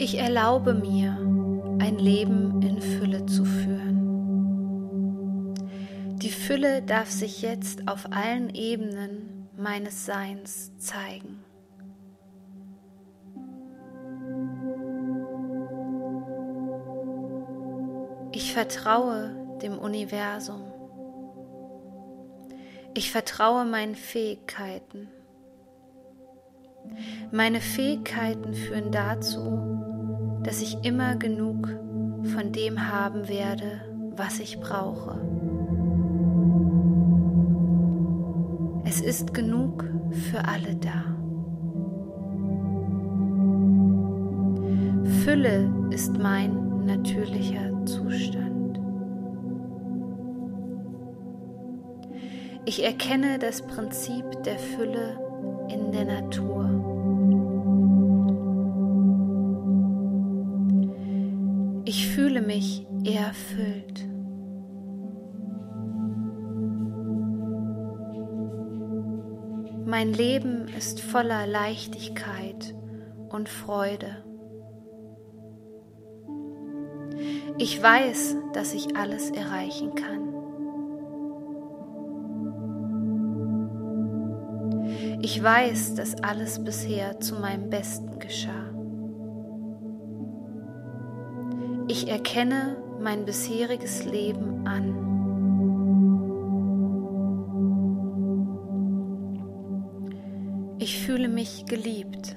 Ich erlaube mir, ein Leben in Fülle zu führen. Die Fülle darf sich jetzt auf allen Ebenen meines Seins zeigen. Ich vertraue dem Universum. Ich vertraue meinen Fähigkeiten. Meine Fähigkeiten führen dazu, dass ich immer genug von dem haben werde, was ich brauche. Es ist genug für alle da. Fülle ist mein natürlicher Zustand. Ich erkenne das Prinzip der Fülle in der Natur. Ich fühle mich erfüllt. Mein Leben ist voller Leichtigkeit und Freude. Ich weiß, dass ich alles erreichen kann. Ich weiß, dass alles bisher zu meinem Besten geschah. Ich erkenne mein bisheriges Leben an. Ich fühle mich geliebt.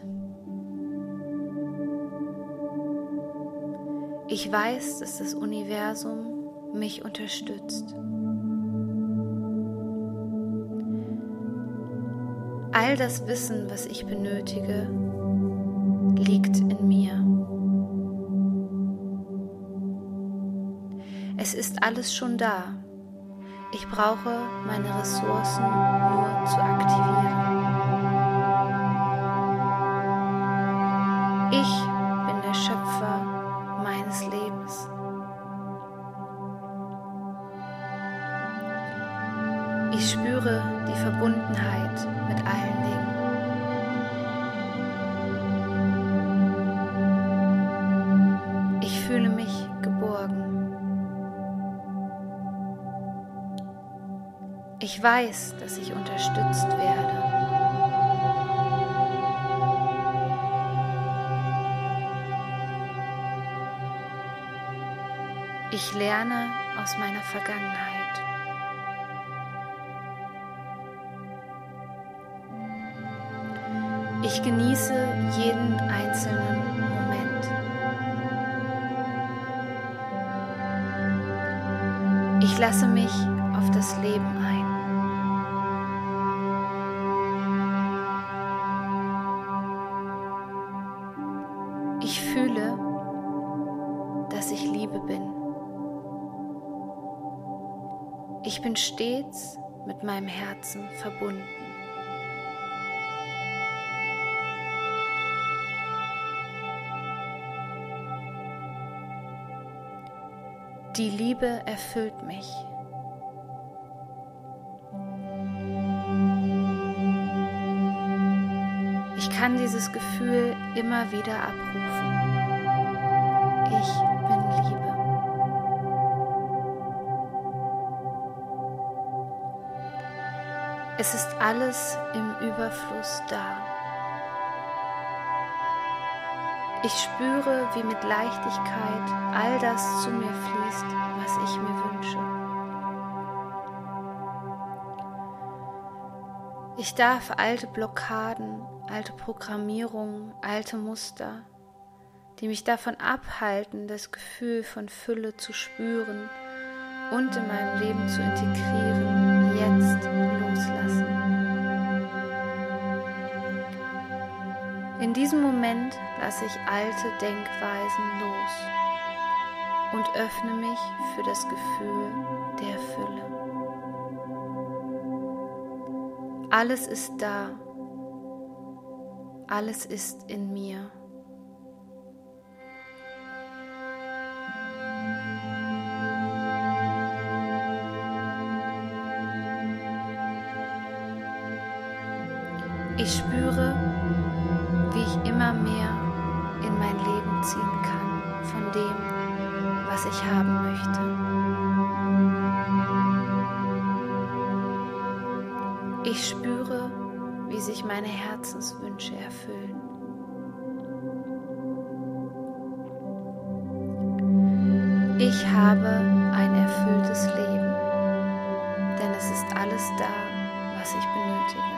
Ich weiß, dass das Universum mich unterstützt. All das Wissen, was ich benötige, liegt in mir. Es ist alles schon da. Ich brauche meine Ressourcen nur zu aktivieren. Ich lerne aus meiner Vergangenheit. Ich genieße jeden einzelnen Moment. Ich lasse mich auf das Leben ein. Ich fühle, dass ich Liebe bin. Ich bin stets mit meinem Herzen verbunden. Die Liebe erfüllt mich. Ich kann dieses Gefühl immer wieder abrufen. Es ist alles im Überfluss da. Ich spüre, wie mit Leichtigkeit all das zu mir fließt, was ich mir wünsche. Ich darf alte Blockaden, alte Programmierungen, alte Muster, die mich davon abhalten, das Gefühl von Fülle zu spüren und in meinem Leben zu integrieren, jetzt loslassen. In diesem Moment lasse ich alte Denkweisen los und öffne mich für das Gefühl der Fülle. Alles ist da, alles ist in mir. Meine Herzenswünsche erfüllen. Ich habe ein erfülltes Leben, denn es ist alles da, was ich benötige.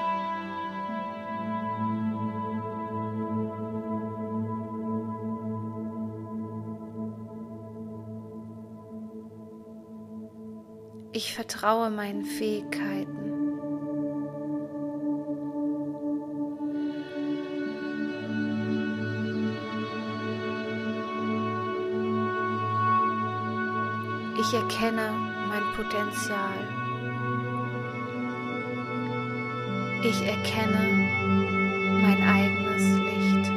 Ich vertraue meinen Fähigkeiten. Erkenne mein Potenzial. Ich erkenne mein eigenes Licht.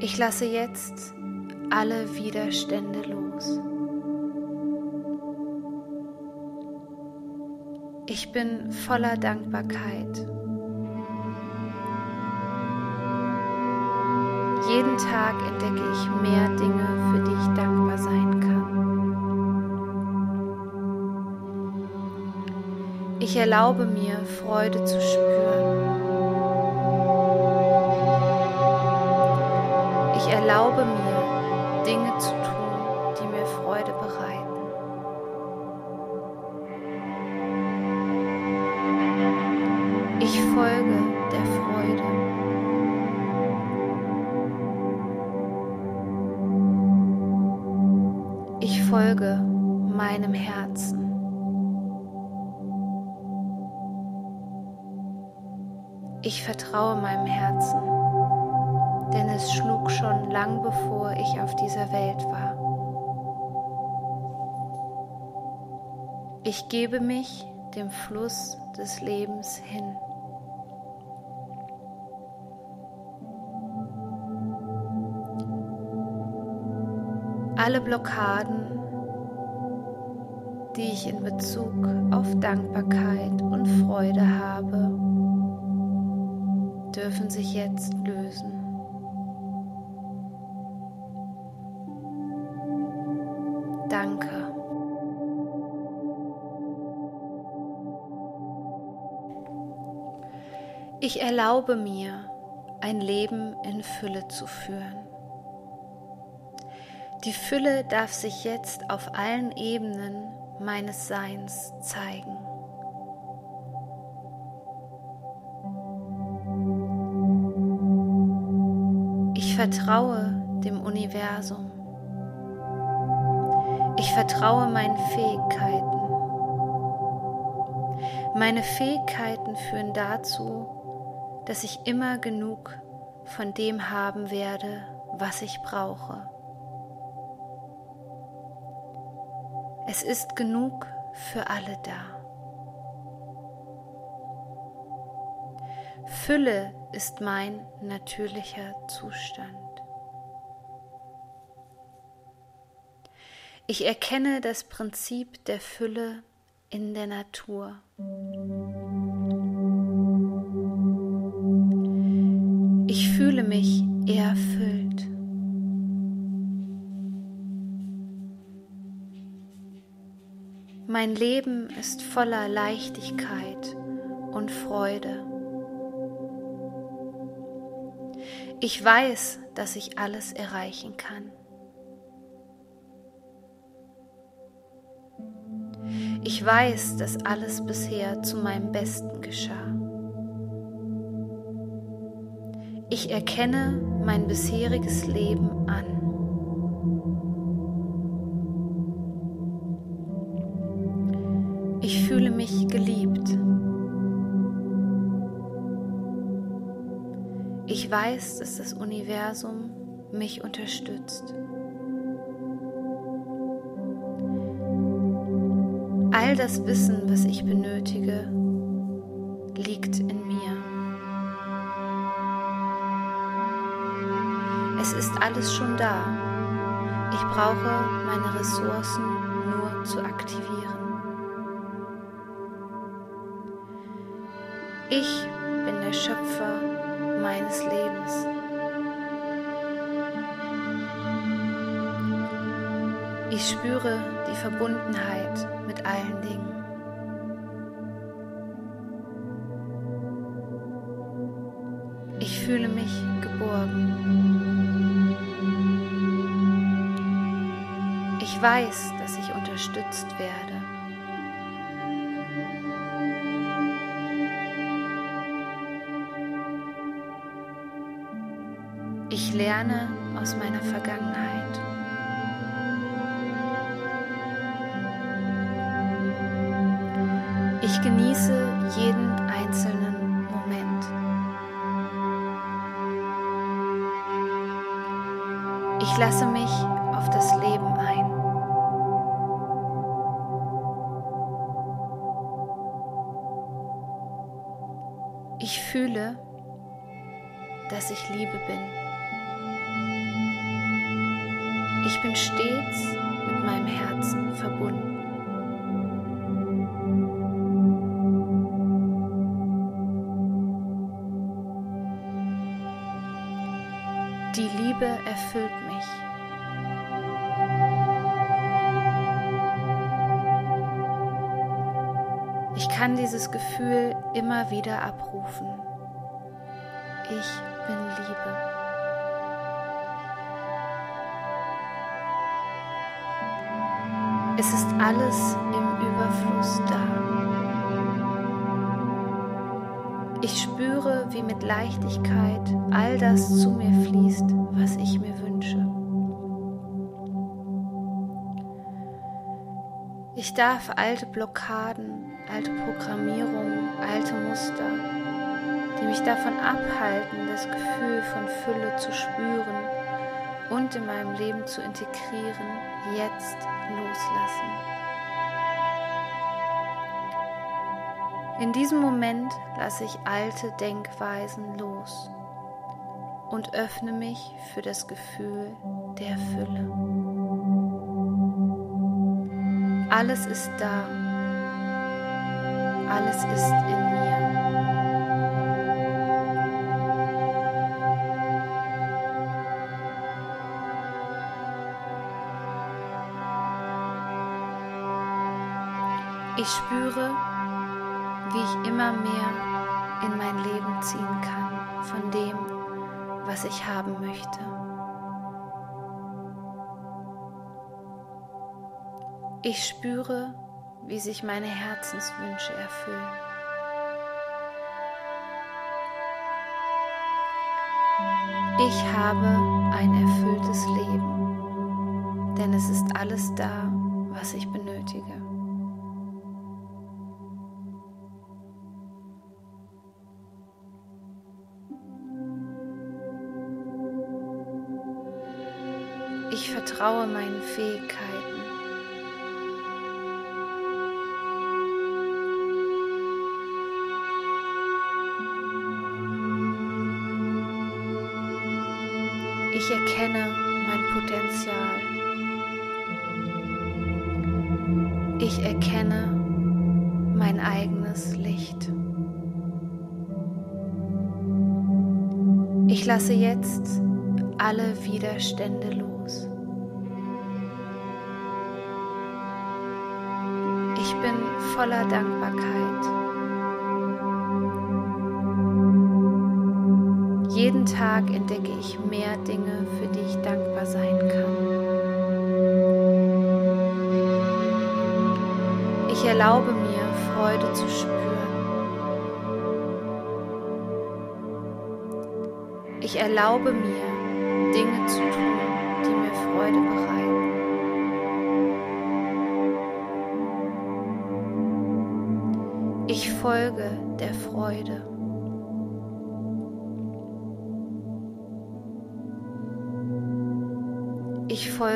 Ich lasse jetzt alle Widerstände los. Ich bin voller Dankbarkeit. Jeden Tag entdecke ich mehr Dinge, für die ich dankbar sein kann. Ich erlaube mir, Freude zu spüren. Ich erlaube mir, Dinge zu tun, die mir Freude bereiten. Ich folge der Freude. Ich folge meinem Herzen. Ich vertraue meinem Herzen, denn es schlug schon lang bevor ich auf dieser Welt war. Ich gebe mich dem Fluss des Lebens hin. Alle Blockaden, die ich in Bezug auf Dankbarkeit und Freude habe, dürfen sich jetzt lösen. Danke. Ich erlaube mir, ein Leben in Fülle zu führen. Die Fülle darf sich jetzt auf allen Ebenen meines Seins zeigen. Ich vertraue dem Universum. Ich vertraue meinen Fähigkeiten. Meine Fähigkeiten führen dazu, dass ich immer genug von dem haben werde, was ich brauche. Es ist genug für alle da. Fülle ist mein natürlicher Zustand. Ich erkenne das Prinzip der Fülle in der Natur. Ich fühle mich erfüllt. Mein Leben ist voller Leichtigkeit und Freude. Ich weiß, dass ich alles erreichen kann. Ich weiß, dass alles bisher zu meinem Besten geschah. Ich erkenne mein bisheriges Leben an. Weiß, dass das Universum mich unterstützt. All das Wissen, was ich benötige, liegt in mir. Es ist alles schon da. Ich brauche meine Ressourcen nur zu aktivieren. Ich bin der Schöpfer meines Lebens. Ich spüre die Verbundenheit mit allen Dingen. Ich fühle mich geborgen. Ich weiß, dass ich unterstützt werde. Lerne aus meiner Vergangenheit. Ich genieße jeden einzelnen Moment. Ich lasse mich auf das Leben ein. Ich fühle, dass ich Liebe bin. Ich bin stets mit meinem Herzen verbunden. Die Liebe erfüllt mich. Ich kann dieses Gefühl immer wieder abrufen. Ich Es ist alles im Überfluss da. Ich spüre, wie mit Leichtigkeit all das zu mir fließt, was ich mir wünsche. Ich darf alte Blockaden, alte Programmierungen, alte Muster, die mich davon abhalten, das Gefühl von Fülle zu spüren und in meinem Leben zu integrieren, jetzt loslassen. In diesem Moment lasse ich alte Denkweisen los und öffne mich für das Gefühl der Fülle. Alles ist da. Alles ist in mir. Spüre, wie ich immer mehr in mein Leben ziehen kann von dem, was ich haben möchte. Ich spüre, wie sich meine Herzenswünsche erfüllen. Ich habe ein erfülltes Leben, denn es ist alles da, was ich benötige. Ich vertraue meinen Fähigkeiten. Ich erkenne mein Potenzial. Ich erkenne mein eigenes Licht. Ich lasse jetzt alle Widerstände los. Voller Dankbarkeit. Jeden Tag entdecke ich mehr Dinge, für die ich dankbar sein kann. Ich erlaube mir, Freude zu spüren. Ich erlaube mir, Dinge zu tun, die mir Freude bereiten.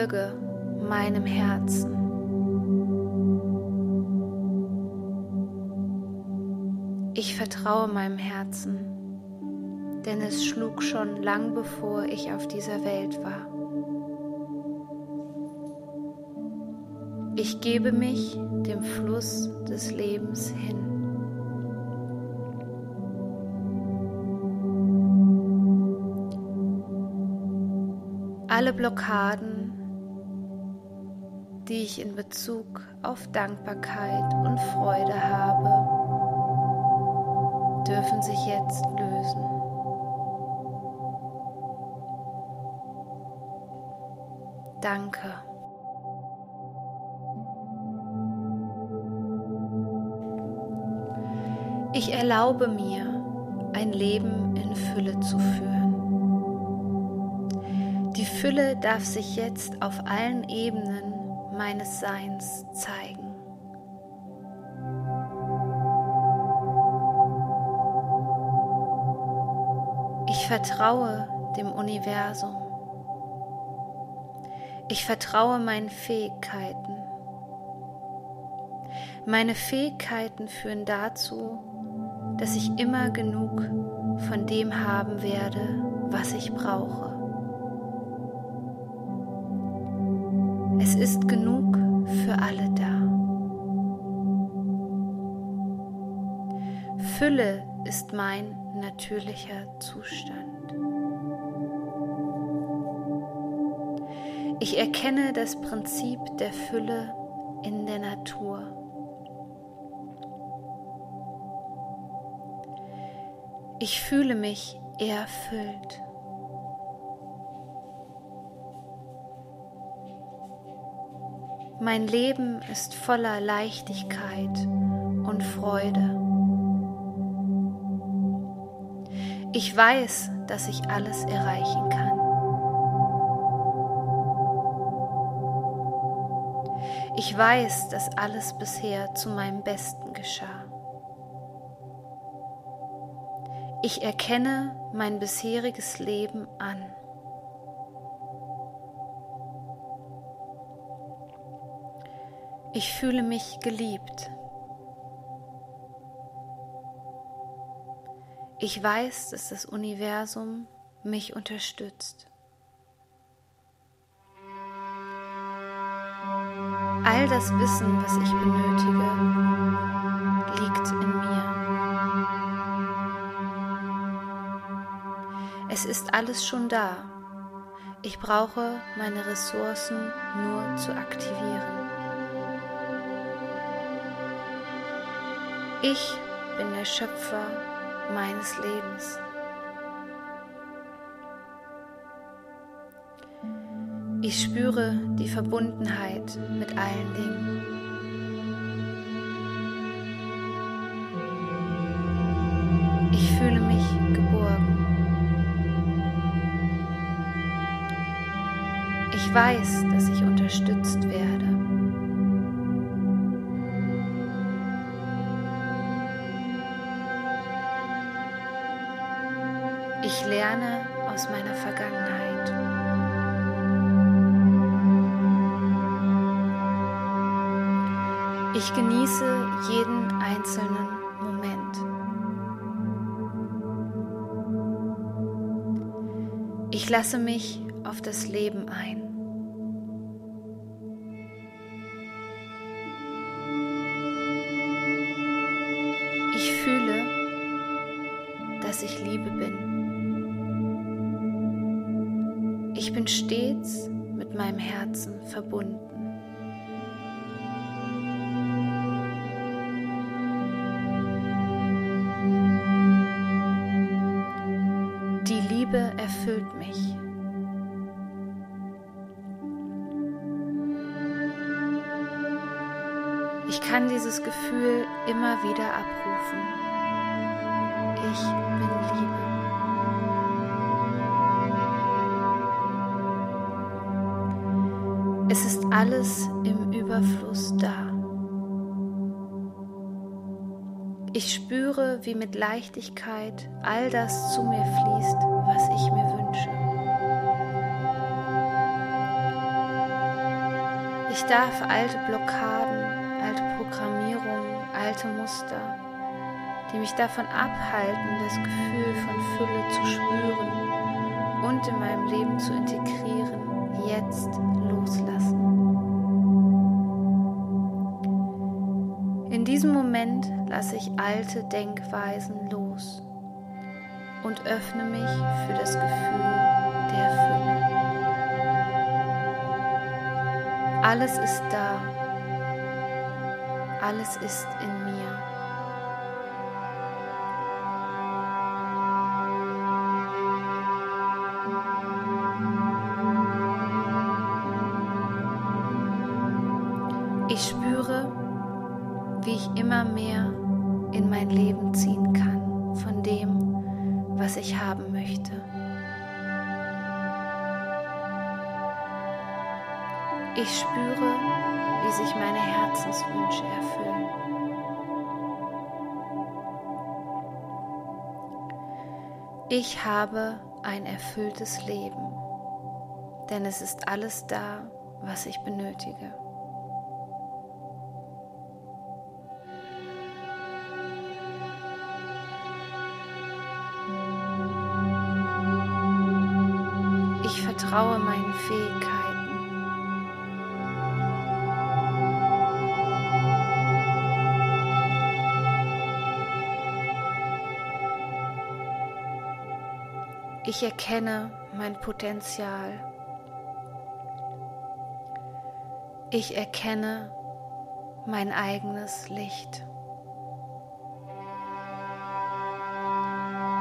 Folge meinem Herzen. Ich vertraue meinem Herzen, denn es schlug schon lang bevor ich auf dieser Welt war. Ich gebe mich dem Fluss des Lebens hin. Alle Blockaden, die ich in Bezug auf Dankbarkeit und Freude habe, dürfen sich jetzt lösen. Danke. Ich erlaube mir, ein Leben in Fülle zu führen. Die Fülle darf sich jetzt auf allen Ebenen meines Seins zeigen. Ich vertraue dem Universum. Ich vertraue meinen Fähigkeiten. Meine Fähigkeiten führen dazu, dass ich immer genug von dem haben werde, was ich brauche. Es ist genug für alle da. Fülle ist mein natürlicher Zustand. Ich erkenne das Prinzip der Fülle in der Natur. Ich fühle mich erfüllt. Mein Leben ist voller Leichtigkeit und Freude. Ich weiß, dass ich alles erreichen kann. Ich weiß, dass alles bisher zu meinem Besten geschah. Ich erkenne mein bisheriges Leben an. Ich fühle mich geliebt. Ich weiß, dass das Universum mich unterstützt. All das Wissen, was ich benötige, liegt in mir. Es ist alles schon da. Ich brauche meine Ressourcen nur zu aktivieren. Ich bin der Schöpfer meines Lebens. Ich spüre die Verbundenheit mit allen Dingen. Ich fühle mich geborgen. Ich weiß, dass Ich lerne aus meiner Vergangenheit. Ich genieße jeden einzelnen Moment. Ich lasse mich auf das Leben ein. Immer wieder abrufen. Ich bin Liebe. Es ist alles im Überfluss da. Ich spüre, wie mit Leichtigkeit all das zu mir fließt, was ich mir wünsche. Ich darf alte Blockaden, alte Programmierungen, alte Muster, die mich davon abhalten, das Gefühl von Fülle zu spüren und in meinem Leben zu integrieren, jetzt loslassen. In diesem Moment lasse ich alte Denkweisen los und öffne mich für das Gefühl der Fülle. Alles ist da. Alles ist in Ich habe ein erfülltes Leben, denn es ist alles da, was ich benötige. Ich vertraue meinen Fähigkeiten. Ich erkenne mein Potenzial. Ich erkenne mein eigenes Licht.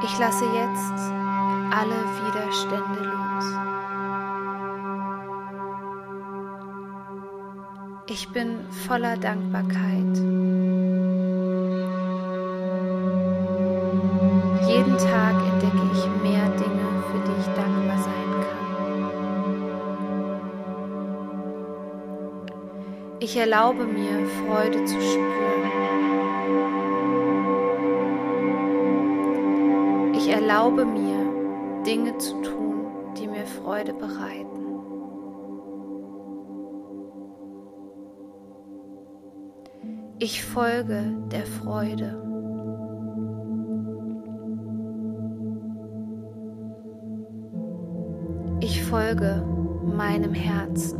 Ich lasse jetzt alle Widerstände los. Ich bin voller Dankbarkeit. Jeden Tag entdecke ich mehr Dinge, für die ich dankbar sein kann. Ich erlaube mir, Freude zu spüren. Ich erlaube mir, Dinge zu tun, die mir Freude bereiten. Ich folge der Freude. Folge meinem Herzen.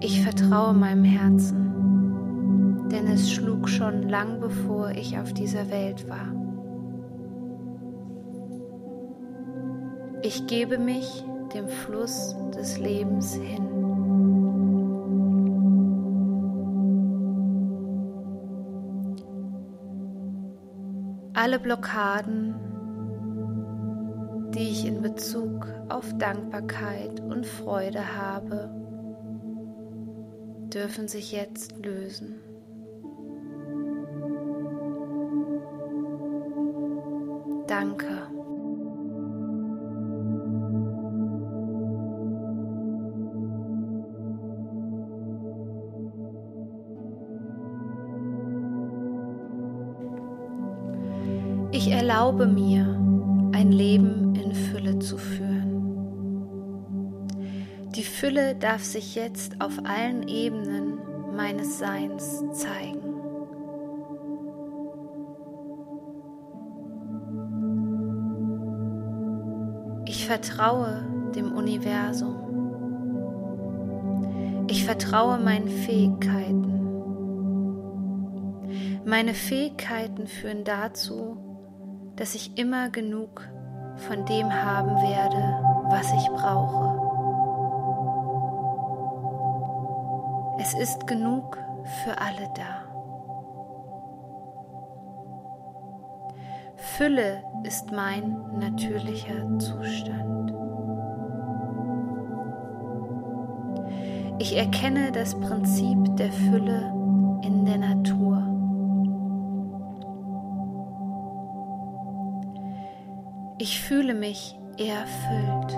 Ich vertraue meinem Herzen, denn es schlug schon lang bevor ich auf dieser Welt war. Ich gebe mich dem Fluss des Lebens hin. alle Blockaden, die ich in Bezug auf Dankbarkeit und Freude habe, dürfen sich jetzt lösen. Danke. Ich erlaube mir, ein Leben Fülle zu führen. Die Fülle darf sich jetzt auf allen Ebenen meines Seins zeigen. Ich vertraue dem Universum. Ich vertraue meinen Fähigkeiten. Meine Fähigkeiten führen dazu, dass ich immer genug von dem haben werde, was ich brauche. Es ist genug für alle da. Fülle ist mein natürlicher Zustand. Ich erkenne das Prinzip der Fülle in der Natur. Ich fühle mich erfüllt.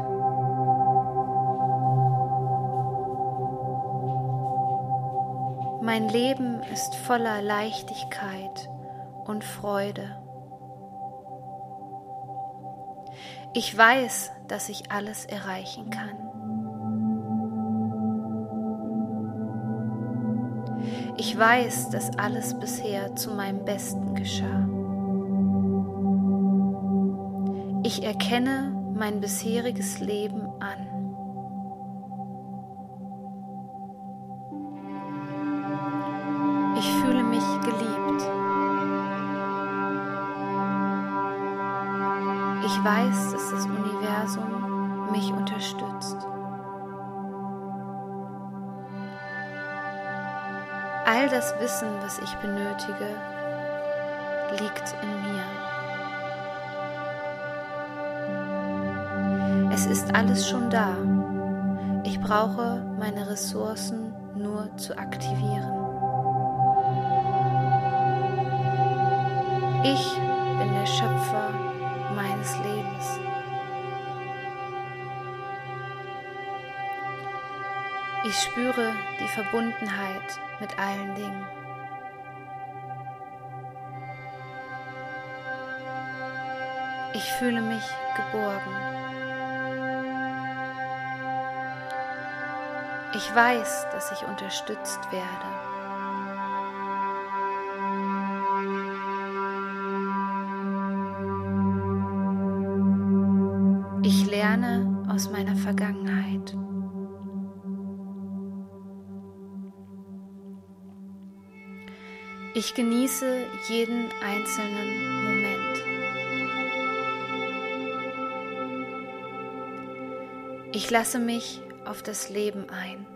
Mein Leben ist voller Leichtigkeit und Freude. Ich weiß, dass ich alles erreichen kann. Ich weiß, dass alles bisher zu meinem Besten geschah. Ich erkenne mein bisheriges Leben an. Ich fühle mich geliebt. Ich weiß, dass das Universum mich unterstützt. All das Wissen, was ich benötige, liegt in mir. Es ist alles schon da. Ich brauche meine Ressourcen nur zu aktivieren. Ich bin der Schöpfer meines Lebens. Ich spüre die Verbundenheit mit allen Dingen. Ich fühle mich geborgen. Ich weiß, dass ich unterstützt werde. Ich lerne aus meiner Vergangenheit. Ich genieße jeden einzelnen Moment. Ich lasse mich auf das Leben ein.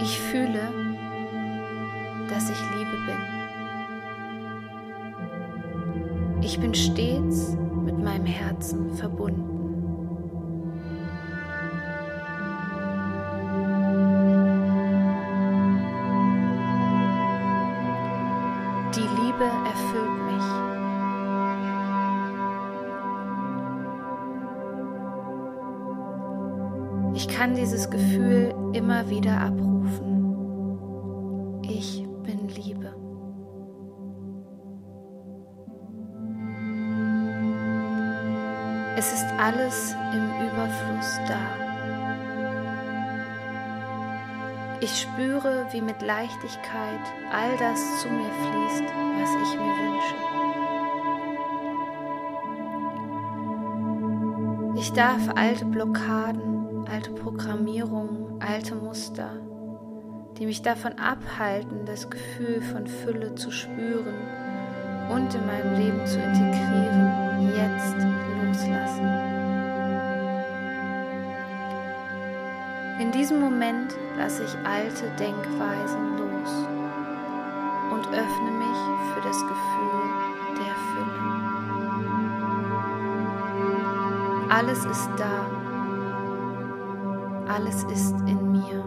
Ich fühle, dass ich Liebe bin. Ich bin stets mit meinem Herzen verbunden. Dieses Gefühl immer wieder abrufen. Ich bin Liebe. Es ist alles im Überfluss da. Ich spüre, wie mit Leichtigkeit all das zu mir fließt, was ich mir wünsche. Ich darf alte Blockaden alte Programmierungen, alte Muster, die mich davon abhalten, das Gefühl von Fülle zu spüren und in meinem Leben zu integrieren, jetzt loslassen. In diesem Moment lasse ich alte Denkweisen los und öffne mich für das Gefühl der Fülle. Alles ist da alles ist in mir.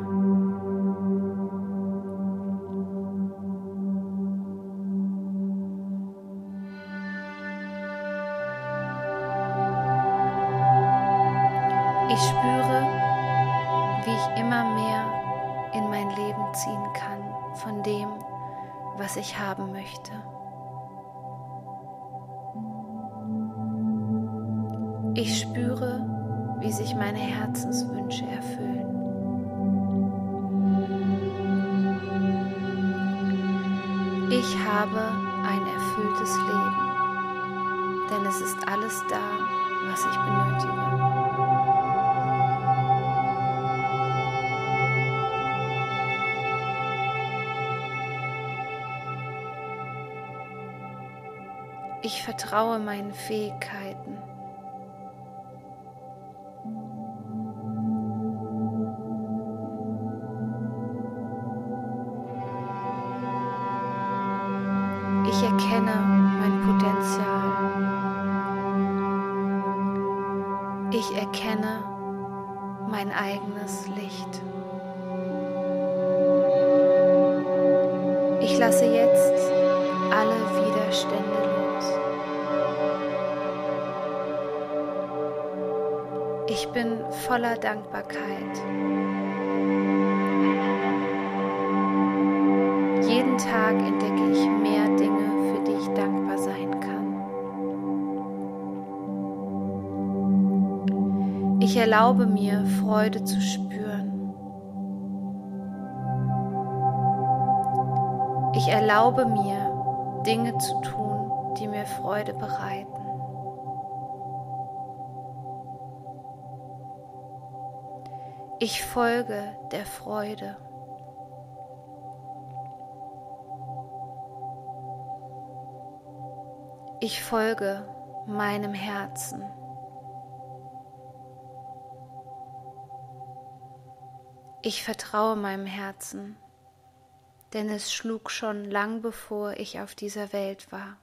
Ich spüre, wie ich immer mehr in mein Leben ziehen kann von dem, was ich haben möchte. Ich spüre, wie sich meine Herzenswünsche erfüllen. Ich habe ein erfülltes Leben, denn es ist alles da, was ich benötige. Ich vertraue meinen Fähigkeiten. Dankbarkeit. Jeden Tag entdecke ich mehr Dinge, für die ich dankbar sein kann. Ich erlaube mir, Freude zu spüren. Ich erlaube mir, Dinge zu tun, die mir Freude bereiten. Ich folge der Freude. Ich folge meinem Herzen. Ich vertraue meinem Herzen, denn es schlug schon lang bevor ich auf dieser Welt war.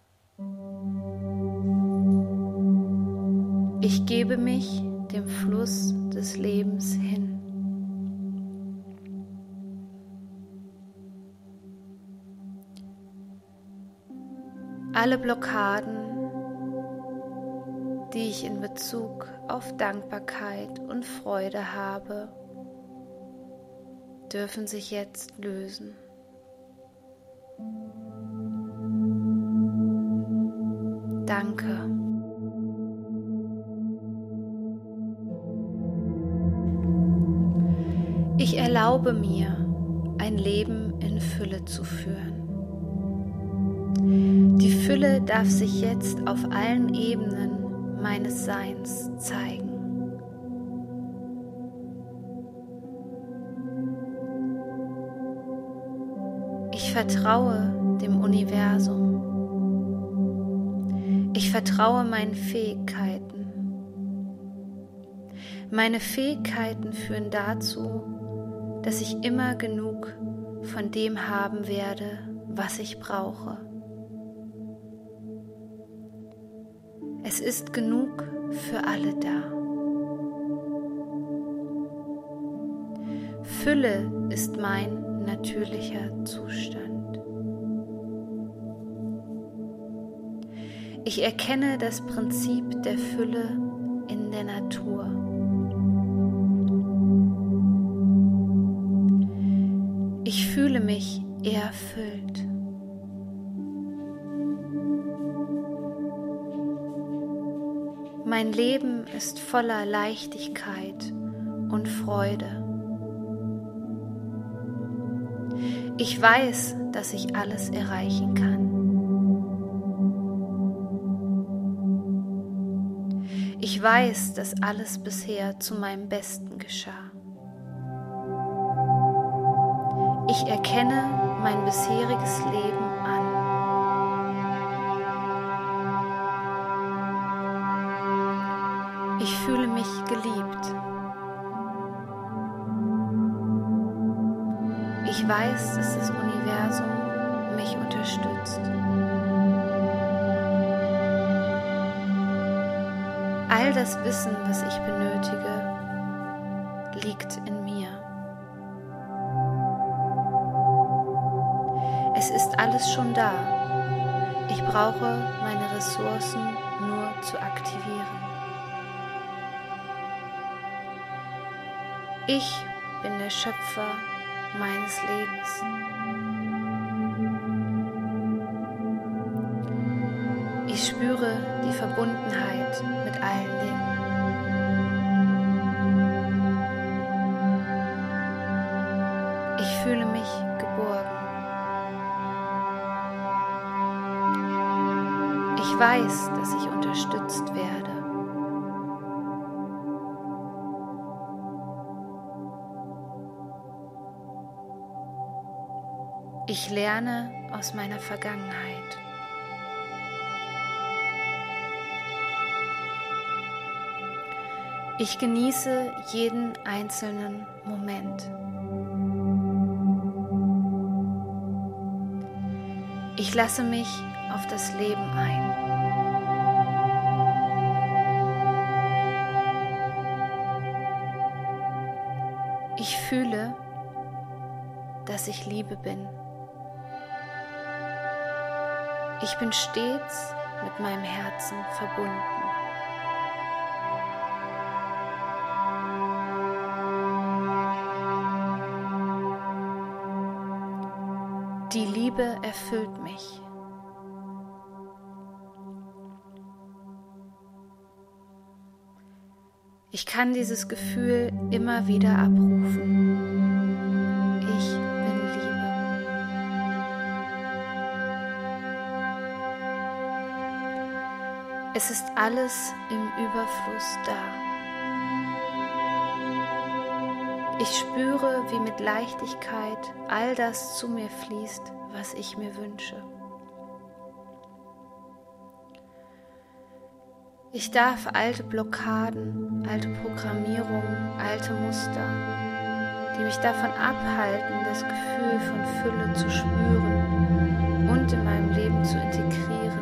Ich gebe mich dem Fluss des Lebens hin. Alle Blockaden, die ich in Bezug auf Dankbarkeit und Freude habe, dürfen sich jetzt lösen. Danke. Ich erlaube mir, ein Leben in Fülle zu führen. Fülle darf sich jetzt auf allen Ebenen meines Seins zeigen. Ich vertraue dem Universum. Ich vertraue meinen Fähigkeiten. Meine Fähigkeiten führen dazu, dass ich immer genug von dem haben werde, was ich brauche. Es ist genug für alle da. Fülle ist mein natürlicher Zustand. Ich erkenne das Prinzip der Fülle in der Natur. Ich fühle mich erfüllt. Mein Leben ist voller Leichtigkeit und Freude. Ich weiß, dass ich alles erreichen kann. Ich weiß, dass alles bisher zu meinem Besten geschah. Ich erkenne mein bisheriges Leben mich geliebt. Ich weiß, dass das Universum mich unterstützt. All das Wissen, was ich benötige, liegt in mir. Es ist alles schon da. Ich brauche meine Ressourcen nur zu aktivieren. Ich bin der Schöpfer meines Lebens. Ich spüre die Verbundenheit mit allen Dingen. Ich fühle mich geborgen. Ich weiß, dass ich unterstützt werde. Ich lerne aus meiner Vergangenheit. Ich genieße jeden einzelnen Moment. Ich lasse mich auf das Leben ein. Ich fühle, dass ich Liebe bin. Ich bin stets mit meinem Herzen verbunden. Die Liebe erfüllt mich. Ich kann dieses Gefühl immer wieder abrufen. Es ist alles im Überfluss da. Ich spüre, wie mit Leichtigkeit all das zu mir fließt, was ich mir wünsche. Ich darf alte Blockaden, alte Programmierungen, alte Muster, die mich davon abhalten, das Gefühl von Fülle zu spüren und in meinem Leben zu integrieren,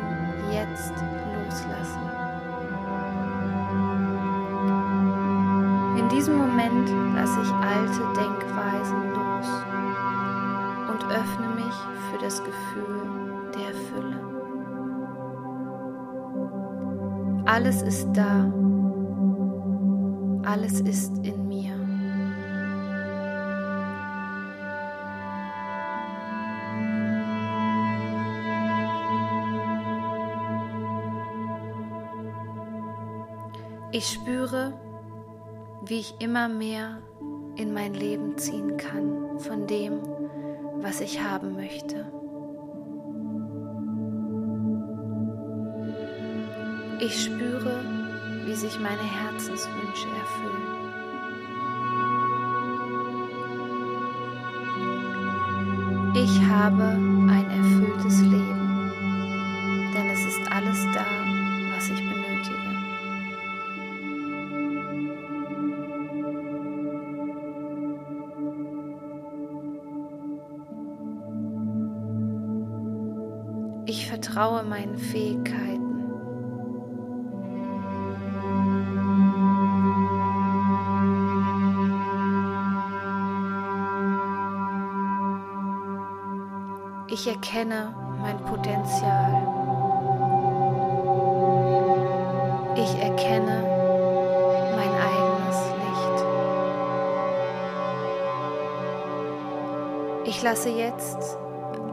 jetzt Alles ist da, alles ist in mir. Ich spüre, wie ich immer mehr in mein Leben ziehen kann von dem, was ich haben möchte. Ich spüre, wie sich meine Herzenswünsche erfüllen. Ich habe ein erfülltes Leben, denn es ist alles da, was ich benötige. Ich vertraue meinen Fähigkeiten. Ich erkenne mein Potenzial. Ich erkenne mein eigenes Licht. Ich lasse jetzt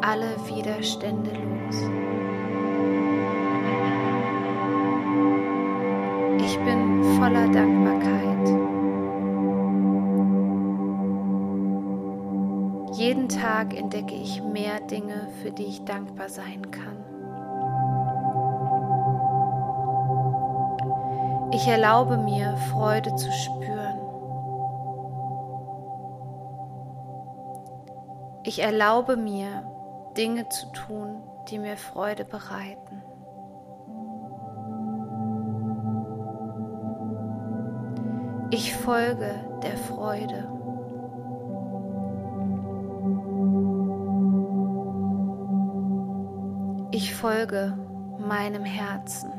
alle Widerstände los. Ich bin voller Dankbarkeit. Tag entdecke ich mehr Dinge, für die ich dankbar sein kann. Ich erlaube mir, Freude zu spüren. Ich erlaube mir, Dinge zu tun, die mir Freude bereiten. Ich folge der Freude. Folge meinem Herzen.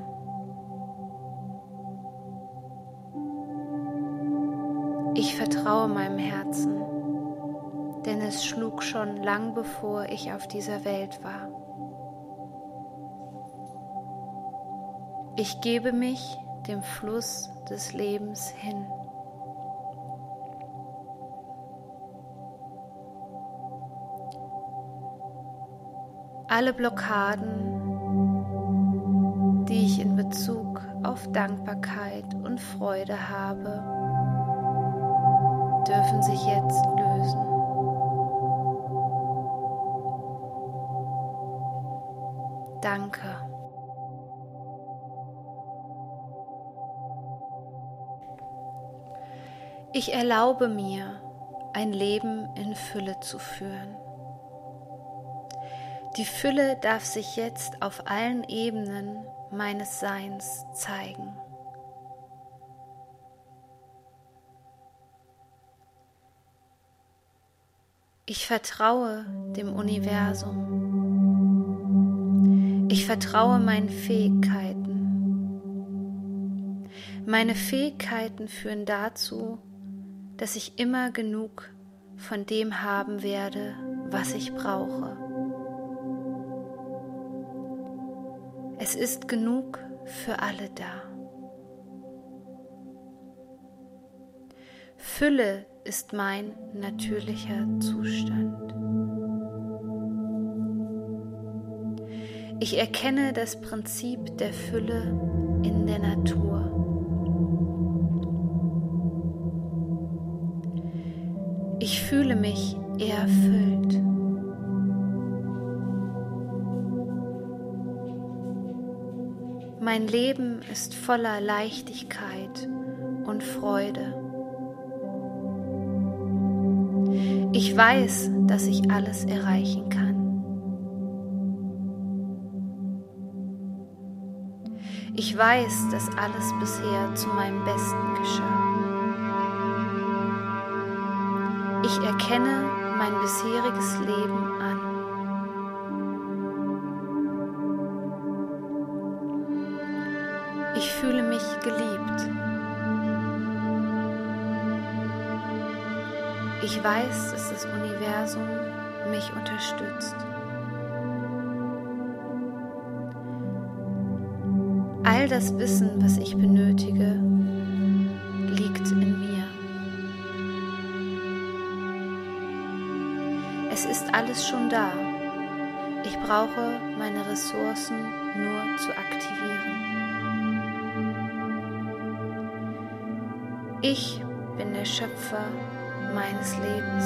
Ich vertraue meinem Herzen, denn es schlug schon lang bevor ich auf dieser Welt war. Ich gebe mich dem Fluss des Lebens hin. alle Blockaden, die ich in Bezug auf Dankbarkeit und Freude habe, dürfen sich jetzt lösen. Danke. Ich erlaube mir, ein Leben in Fülle zu führen. Die Fülle darf sich jetzt auf allen Ebenen meines Seins zeigen. Ich vertraue dem Universum. Ich vertraue meinen Fähigkeiten. Meine Fähigkeiten führen dazu, dass ich immer genug von dem haben werde, was ich brauche. Es ist genug für alle da. Fülle ist mein natürlicher Zustand. Ich erkenne das Prinzip der Fülle in der Natur. Ich fühle mich erfüllt. Mein Leben ist voller Leichtigkeit und Freude. Ich weiß, dass ich alles erreichen kann. Ich weiß, dass alles bisher zu meinem Besten geschah. Ich erkenne mein bisheriges Leben an. Ich weiß, dass das Universum mich unterstützt. All das Wissen, was ich benötige, liegt in mir. Es ist alles schon da. Ich brauche meine Ressourcen nur zu aktivieren. Ich bin der Schöpfer meines Lebens.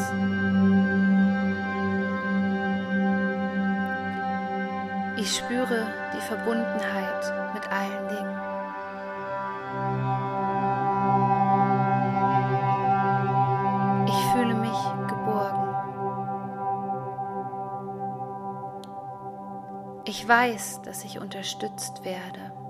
Ich spüre die Verbundenheit mit allen Dingen. Ich fühle mich geborgen. Ich weiß, dass ich unterstützt werde.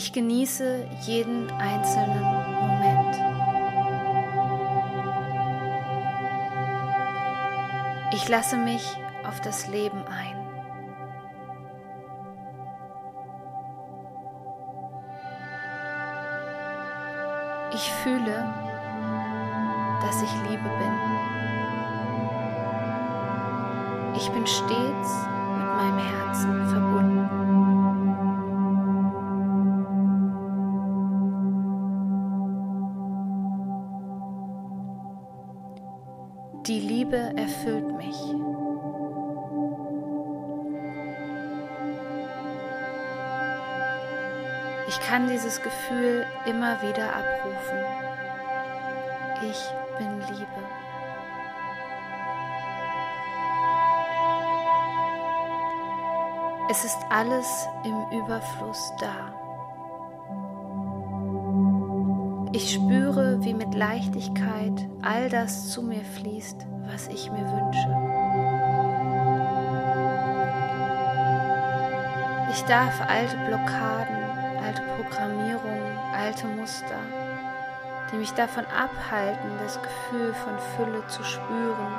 Ich genieße jeden einzelnen Moment. Ich lasse mich auf das Leben ein. Ich fühle, dass ich Liebe bin. Ich bin stets mit meinem Herzen verbunden. Erfüllt mich. Ich kann dieses Gefühl immer wieder abrufen. Ich bin Liebe. Es ist alles im Überfluss da. Ich spüre, wie mit Leichtigkeit all das zu mir fließt, was ich mir wünsche. Ich darf alte Blockaden, alte Programmierungen, alte Muster, die mich davon abhalten, das Gefühl von Fülle zu spüren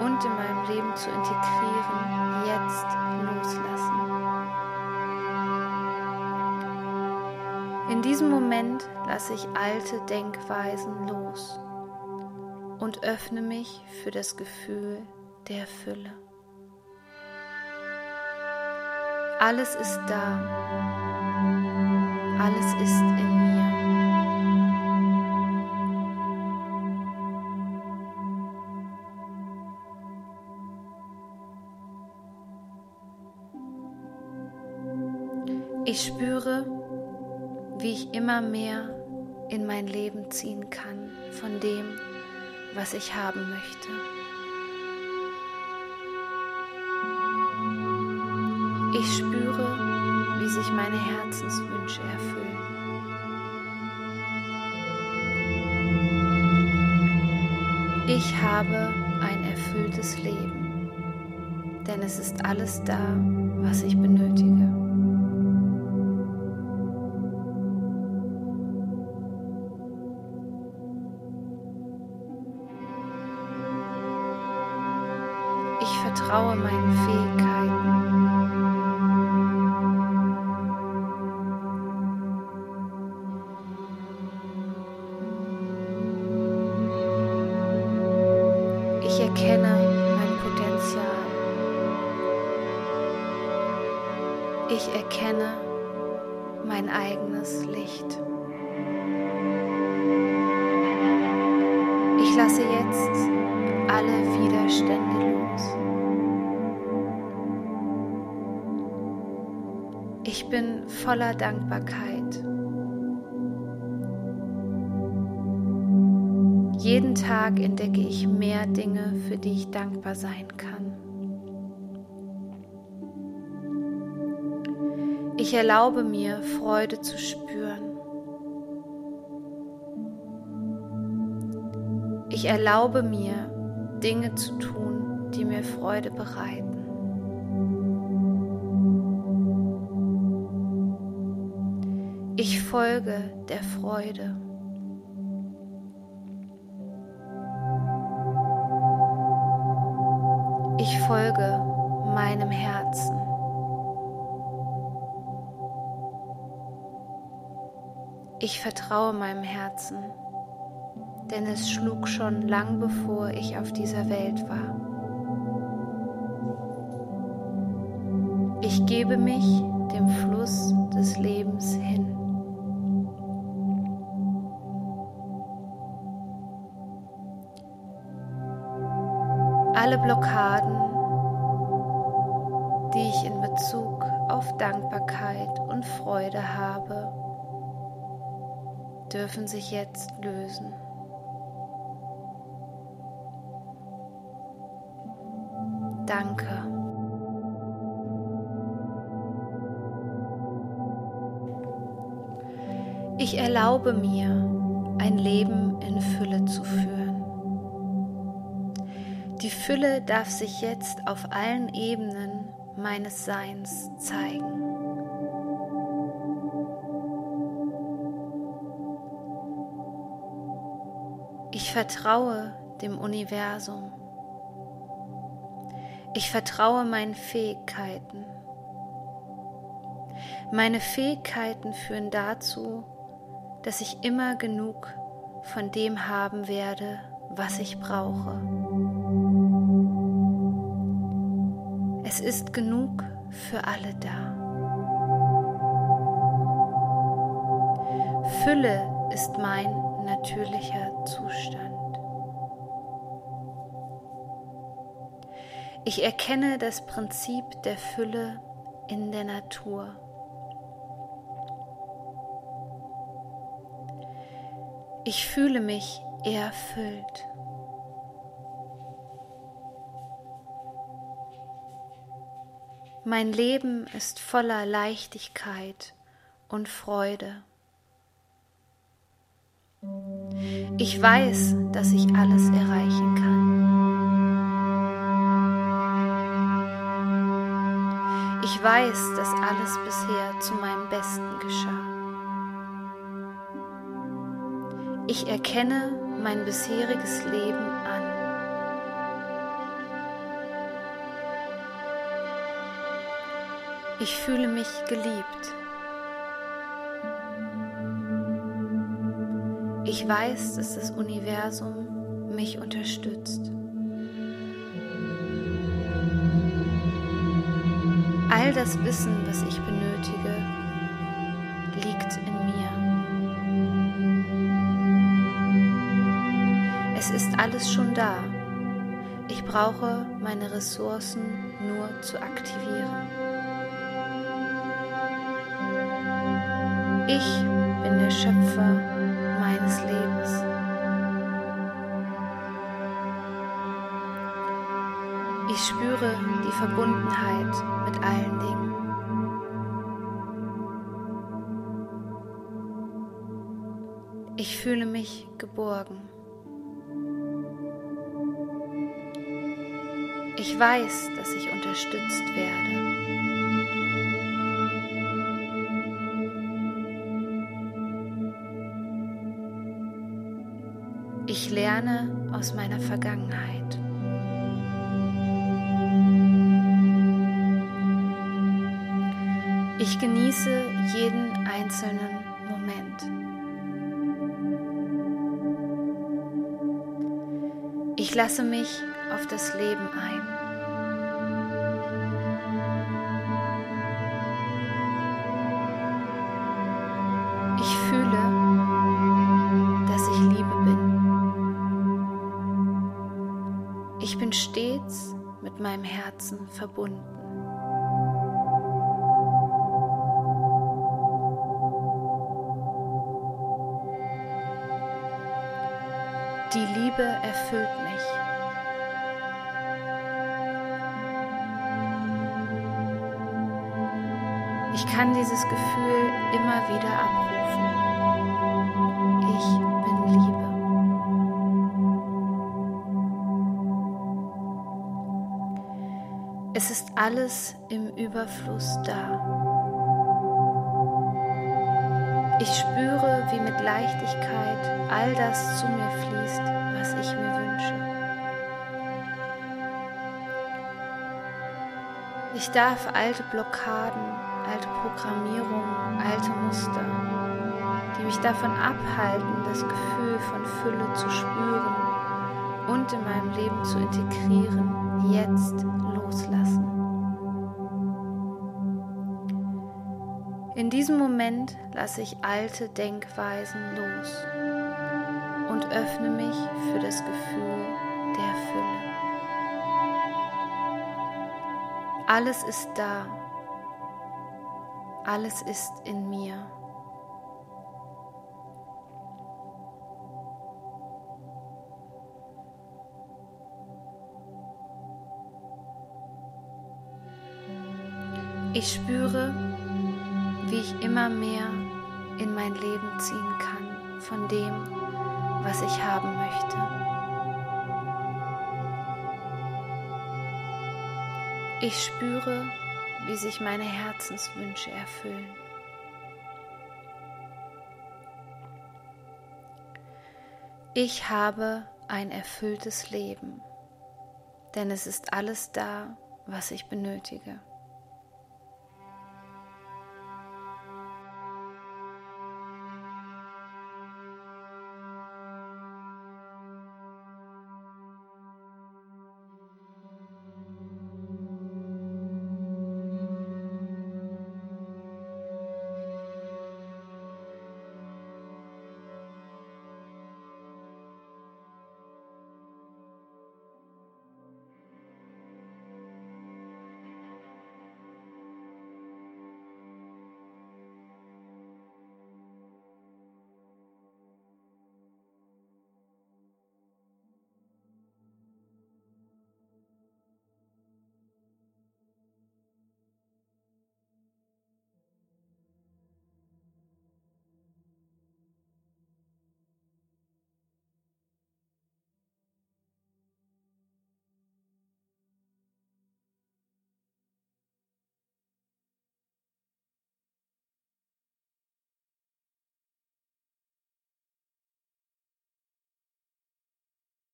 und in meinem Leben zu integrieren, diesem Moment lasse ich alte Denkweisen los und öffne mich für das Gefühl der Fülle. Alles ist da, alles ist in mir. Ich spüre, immer mehr in mein Leben ziehen kann von dem, was ich haben möchte. Ich spüre, wie sich meine Herzenswünsche erfüllen. Ich habe ein erfülltes Leben, denn es ist alles da, was ich benötige. Lasse jetzt alle Widerstände los. Ich bin voller Dankbarkeit. Jeden Tag entdecke ich mehr Dinge, für die ich dankbar sein kann. Ich erlaube mir, Freude zu spüren. Erlaube mir, Dinge zu tun, die mir Freude bereiten. Ich folge der Freude. Ich folge meinem Herzen. Ich vertraue meinem Herzen denn es schlug schon lang bevor ich auf dieser Welt war. Ich gebe mich dem Fluss des Lebens hin. Alle Blockaden, die ich in Bezug auf Dankbarkeit und Freude habe, dürfen sich jetzt lösen. Danke. Ich erlaube mir, ein Leben in Fülle zu führen. Die Fülle darf sich jetzt auf allen Ebenen meines Seins zeigen. Ich vertraue dem Universum. Ich vertraue meinen Fähigkeiten. Meine Fähigkeiten führen dazu, dass ich immer genug von dem haben werde, was ich brauche. Es ist genug für alle da. Fülle ist mein natürlicher Zustand. Ich erkenne das Prinzip der Fülle in der Natur. Ich fühle mich erfüllt. Mein Leben ist voller Leichtigkeit und Freude. Ich weiß, dass ich alles erreichen kann. Ich weiß, dass alles bisher zu meinem Besten geschah. Ich erkenne mein bisheriges Leben an. Ich fühle mich geliebt. Ich weiß, dass das Universum mich unterstützt. All das Wissen, was ich benötige, liegt in mir. Es ist alles schon da. Ich brauche meine Ressourcen nur zu aktivieren. Ich bin der Schöpfer spüre die Verbundenheit mit allen Dingen. Ich fühle mich geborgen. Ich weiß, dass ich unterstützt werde. Ich lerne aus meiner Vergangenheit. Ich genieße jeden einzelnen Moment. Ich lasse mich auf das Leben ein. meinem Herzen verbunden. Liebe erfüllt mich. Ich kann dieses Gefühl immer wieder abrufen. Ich bin Liebe. Es ist alles im Überfluss da. Ich spüre, wie mit Leichtigkeit all das zu mir fließt, was ich mir wünsche. Ich darf alte Blockaden, alte Programmierungen, alte Muster, die mich davon abhalten, das Gefühl von Fülle zu spüren und in meinem Leben zu integrieren, jetzt loslassen. In diesem Moment lasse ich alte Denkweisen los und öffne mich für das Gefühl der Fülle. Alles ist da. Alles ist in mir. Ich spüre, wie ich immer mehr in mein Leben ziehen kann von dem, was ich haben möchte. Ich spüre, wie sich meine Herzenswünsche erfüllen. Ich habe ein erfülltes Leben, denn es ist alles da, was ich benötige.